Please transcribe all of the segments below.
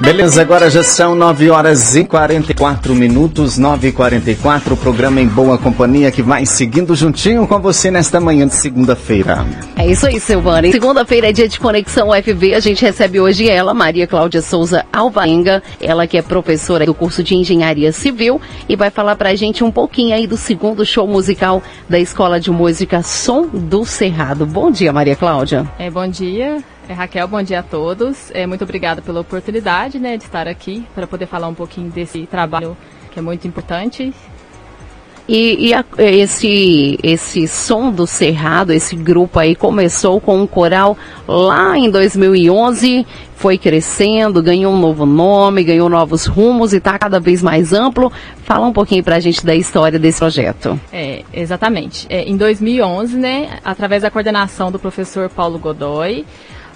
Beleza, agora já são 9 horas e 44 minutos, 9 e 44 o programa em boa companhia que vai seguindo juntinho com você nesta manhã de segunda-feira. É isso aí, Silvana. Segunda-feira é dia de Conexão UFV. A gente recebe hoje ela, Maria Cláudia Souza Alvaenga, ela que é professora do curso de Engenharia Civil e vai falar pra gente um pouquinho aí do segundo show musical da Escola de Música Som do Cerrado. Bom dia, Maria Cláudia. É, bom dia. É, Raquel, bom dia a todos. É, muito obrigada pela oportunidade né, de estar aqui para poder falar um pouquinho desse trabalho que é muito importante. E, e a, esse, esse som do Cerrado, esse grupo aí, começou com um coral lá em 2011, foi crescendo, ganhou um novo nome, ganhou novos rumos e está cada vez mais amplo. Fala um pouquinho para a gente da história desse projeto. É, exatamente. É, em 2011, né, através da coordenação do professor Paulo Godoy,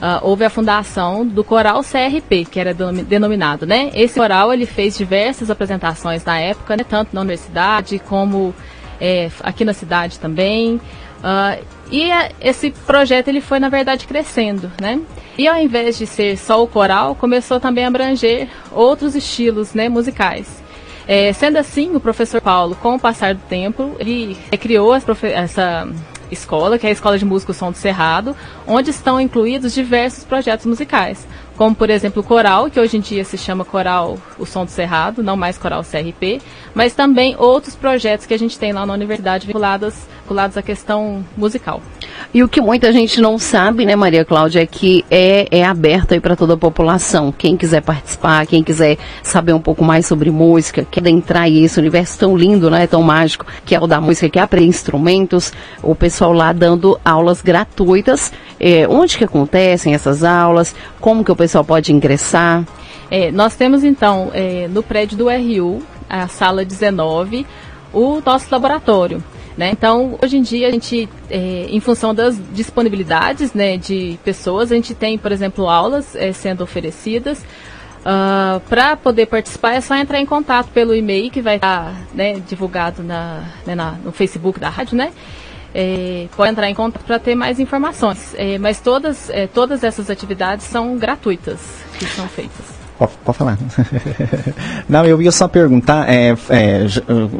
Uh, houve a fundação do coral CRP, que era denominado, né? Esse coral ele fez diversas apresentações na época, né? tanto na universidade como é, aqui na cidade também. Uh, e a, esse projeto ele foi na verdade crescendo, né? E ao invés de ser só o coral, começou também a abranger outros estilos, né, musicais. É, sendo assim, o professor Paulo, com o passar do tempo, ele criou essa escola, que é a Escola de Música Som do Cerrado, onde estão incluídos diversos projetos musicais, como por exemplo o coral, que hoje em dia se chama Coral O Som do Cerrado, não mais Coral CRP, mas também outros projetos que a gente tem lá na universidade vinculados, vinculados à questão musical. E o que muita gente não sabe, né, Maria Cláudia, é que é, é aberto aí para toda a população. Quem quiser participar, quem quiser saber um pouco mais sobre música, quer entrar esse universo tão lindo, né, tão mágico, que é o da música, que é aprender instrumentos, o pessoal lá dando aulas gratuitas. É, onde que acontecem essas aulas? Como que o pessoal pode ingressar? É, nós temos então é, no prédio do RU, a sala 19, o nosso laboratório. Né? Então, hoje em dia, a gente, é, em função das disponibilidades né, de pessoas, a gente tem, por exemplo, aulas é, sendo oferecidas. Uh, ah, para poder participar é só entrar em contato pelo e-mail que vai estar né, divulgado na, né, na, no Facebook da rádio, né? É, pode entrar em contato para ter mais informações. É, mas todas, é, todas essas atividades são gratuitas que são feitas. Pode, pode falar. Não, eu ia só perguntar, é, é,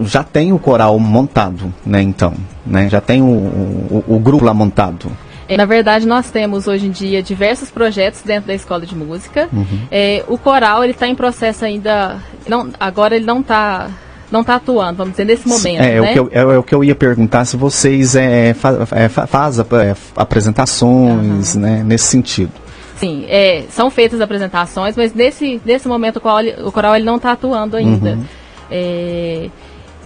já tem o coral montado, né, então? Né? Já tem o, o, o grupo lá montado? É, na verdade, nós temos hoje em dia diversos projetos dentro da escola de música. Uhum. É, o coral ele está em processo ainda. Não, agora ele não está não está atuando, vamos dizer, nesse momento. É, né? o, que eu, é, é, o que eu ia perguntar se vocês é, fa, é, faz é, apresentações uhum. né, nesse sentido. Sim, é, são feitas apresentações, mas nesse, nesse momento o coral, o coral ele não está atuando ainda. Uhum. É,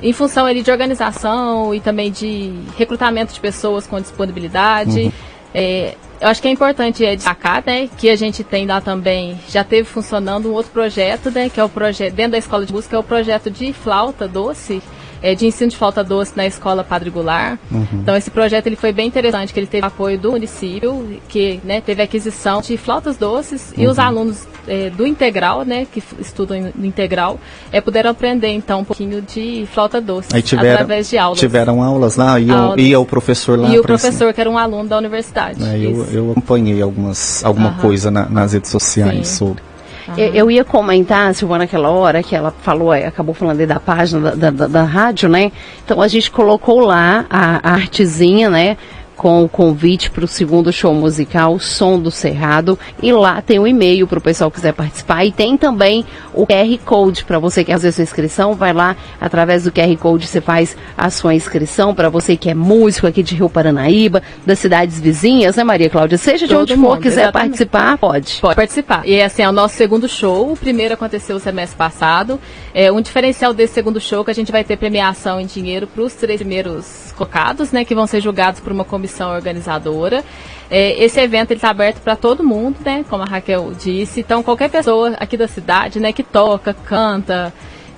em função ali, de organização e também de recrutamento de pessoas com disponibilidade. Uhum. É, eu acho que é importante é, destacar né, que a gente tem lá também, já teve funcionando um outro projeto, né, que é o projeto, dentro da escola de música, é o projeto de flauta doce, é, de ensino de flauta doce na escola Padre Goulart. Uhum. Então esse projeto ele foi bem interessante, que ele teve apoio do município, que né, teve aquisição de flautas doces uhum. e os uhum. alunos é, do integral, né, que estudam no integral, é, puderam aprender então um pouquinho de flauta doce Aí tiveram, através de aulas. Tiveram aulas lá e aulas. ia o professor lá. E o professor que era um aluno da universidade. É, eu, eu acompanhei algumas alguma uhum. coisa na, nas redes sociais Sim. sobre. Eu, eu, ia comentar, Silvana, naquela hora que ela falou, acabou falando da página da, da, da, rádio, né? Então a gente colocou lá a, a artezinha, né? Com o convite para o segundo show musical Som do Cerrado. E lá tem o um e-mail para o pessoal que quiser participar. E tem também o QR Code para você que quer fazer sua inscrição. Vai lá, através do QR Code você faz a sua inscrição. Para você que é músico aqui de Rio Paranaíba, das cidades vizinhas, né, Maria Cláudia? Seja de onde for, quiser exatamente. participar, pode. Pode participar. E assim, é o nosso segundo show. O primeiro aconteceu o semestre passado. É um diferencial desse segundo show que a gente vai ter premiação em dinheiro para os três primeiros colocados, né, que vão ser julgados por uma comissão comissão organizadora. É, esse evento está aberto para todo mundo, né? Como a Raquel disse. Então, qualquer pessoa aqui da cidade, né, que toca, canta,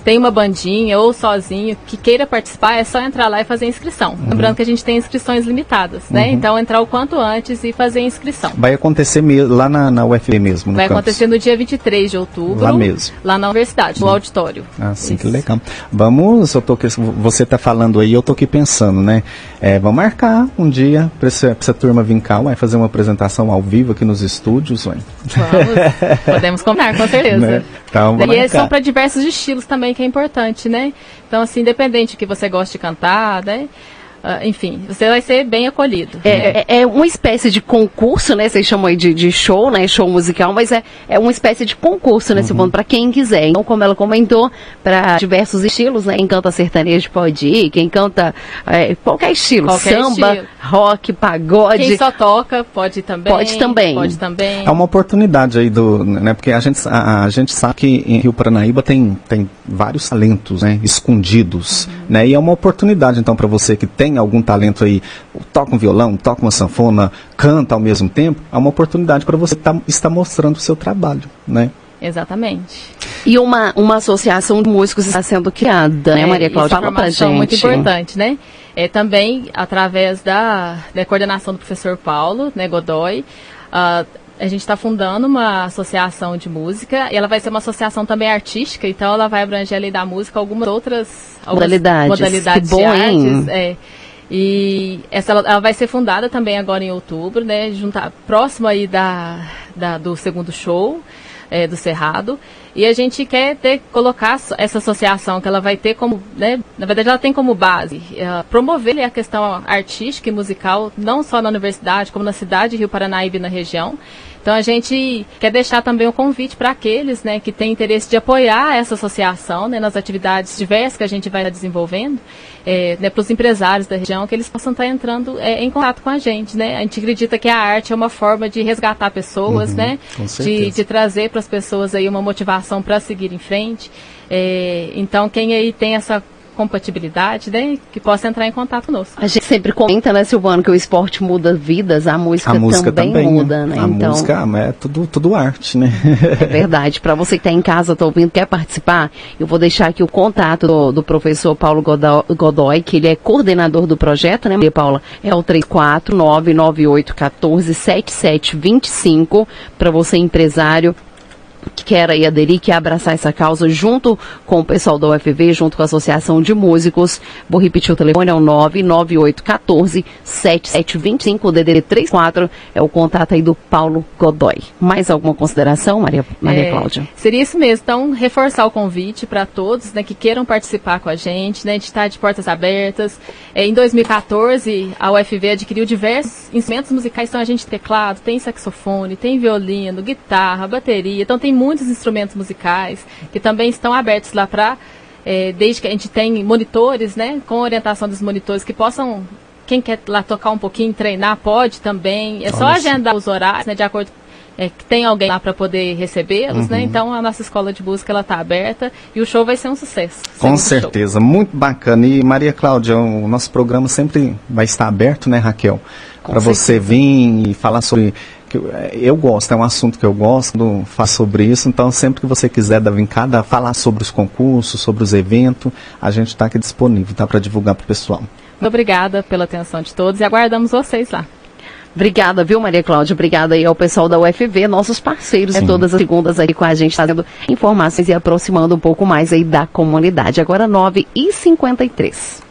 tem uma bandinha ou sozinho que queira participar, é só entrar lá e fazer a inscrição. Uhum. Lembrando que a gente tem inscrições limitadas, né? Uhum. Então entrar o quanto antes e fazer a inscrição. Vai acontecer lá na, na UFB mesmo, no Vai campus. acontecer no dia 23 de outubro. Lá mesmo. Lá na universidade, no uhum. auditório. Ah, sim, Isso. que legal. Vamos, eu tô você está falando aí, eu tô aqui pensando, né? É, vamos marcar um dia para essa, essa turma vir cá, vai fazer uma apresentação ao vivo aqui nos estúdios, vai. Vamos, podemos combinar, com certeza. Né? Então, e são para diversos estilos também, que é importante, né? Então, assim, independente que você goste de cantar, né? Uh, enfim, você vai ser bem acolhido. É, é, é, uma espécie de concurso, né? Vocês chamam aí de, de show, né? Show musical, mas é, é uma espécie de concurso, né, uhum. para quem quiser. Então, como ela comentou, para diversos estilos, né? Quem canta sertanejo pode ir, quem canta é, qualquer estilo, qualquer samba, estilo. rock, pagode. Quem só toca pode também. Pode também. Pode também. É uma oportunidade aí do, né? Porque a gente, a, a gente sabe que em Rio Paranaíba tem, tem vários talentos, né? Escondidos, uhum. né? E é uma oportunidade, então, para você que tem tem algum talento aí, toca um violão, toca uma sanfona, canta ao mesmo tempo, é uma oportunidade para você tá, estar mostrando o seu trabalho, né? Exatamente. E uma, uma associação de músicos está sendo criada, né, é, Maria Cláudia? Fala pra gente. muito importante, né? É, também através da, da coordenação do professor Paulo né, Godoy, uh, a gente está fundando uma associação de música e ela vai ser uma associação também artística, então ela vai abranger além da música algumas outras algumas modalidades, modalidades que bom, de artes. É, e essa ela, vai ser fundada também agora em outubro, né? Juntar, próximo aí da, da do segundo show é, do Cerrado. E a gente quer ter, colocar essa associação que ela vai ter como, né, na verdade ela tem como base é, promover a questão artística e musical, não só na universidade, como na cidade de Rio Paranaíba e na região. Então a gente quer deixar também o um convite para aqueles né, que têm interesse de apoiar essa associação né, nas atividades diversas que a gente vai desenvolvendo, é, né, para os empresários da região, que eles possam estar entrando é, em contato com a gente. Né? A gente acredita que a arte é uma forma de resgatar pessoas, uhum, né, de, de, trazer para as pessoas aí uma motivação para seguir em frente. É, então quem aí tem essa compatibilidade, né, que possa entrar em contato conosco. A gente sempre comenta, né, Silvano, que o esporte muda vidas, a música, a música também, também, muda, né? A então, música é tudo, tudo arte, né? é verdade. Para você que está em casa, está ouvindo, quer participar, eu vou deixar aqui o contato do, do professor Paulo Godoy, que ele é coordenador do projeto, né, Maria Paula? É o 34998147725 para você empresário quer aí aderir, quer abraçar essa causa junto com o pessoal da UFV, junto com a Associação de Músicos. Vou repetir o telefone, é o 99814-7725, o DDD 34, é o contato aí do Paulo Godoy. Mais alguma consideração, Maria, Maria é, Cláudia? Seria isso mesmo, então reforçar o convite para todos né, que queiram participar com a gente, né, a gente está de portas abertas. É, em 2014, a UFV adquiriu diversos instrumentos musicais, então a gente tem teclado, tem saxofone, tem violino, guitarra, bateria, então tem tem muitos instrumentos musicais que também estão abertos lá para, é, desde que a gente tem monitores, né, com orientação dos monitores que possam, quem quer lá tocar um pouquinho, treinar, pode também. É só agendar os horários, né, de acordo é, que tem alguém lá para poder recebê-los, né? uhum. né? Então a nossa escola de música ela está aberta e o show vai ser um sucesso. Com certeza, show. muito bacana. E Maria Cláudia, o nosso programa sempre vai estar aberto, né, Raquel? Para você vir e falar sobre que eu, é, eu, gosto, é um assunto que eu gosto, faço sobre isso, então sempre que você quiser vir cada falar sobre os concursos, sobre os eventos, a gente está aqui disponível, tá, para divulgar para o pessoal. Muito obrigada pela atenção de todos e aguardamos vocês lá. Obrigada, viu, Maria Cláudia? Obrigada aí ao pessoal da UFV, nossos parceiros Sim. todas as segundas aí com a gente, trazendo informações e aproximando um pouco mais aí da comunidade. Agora 9h53.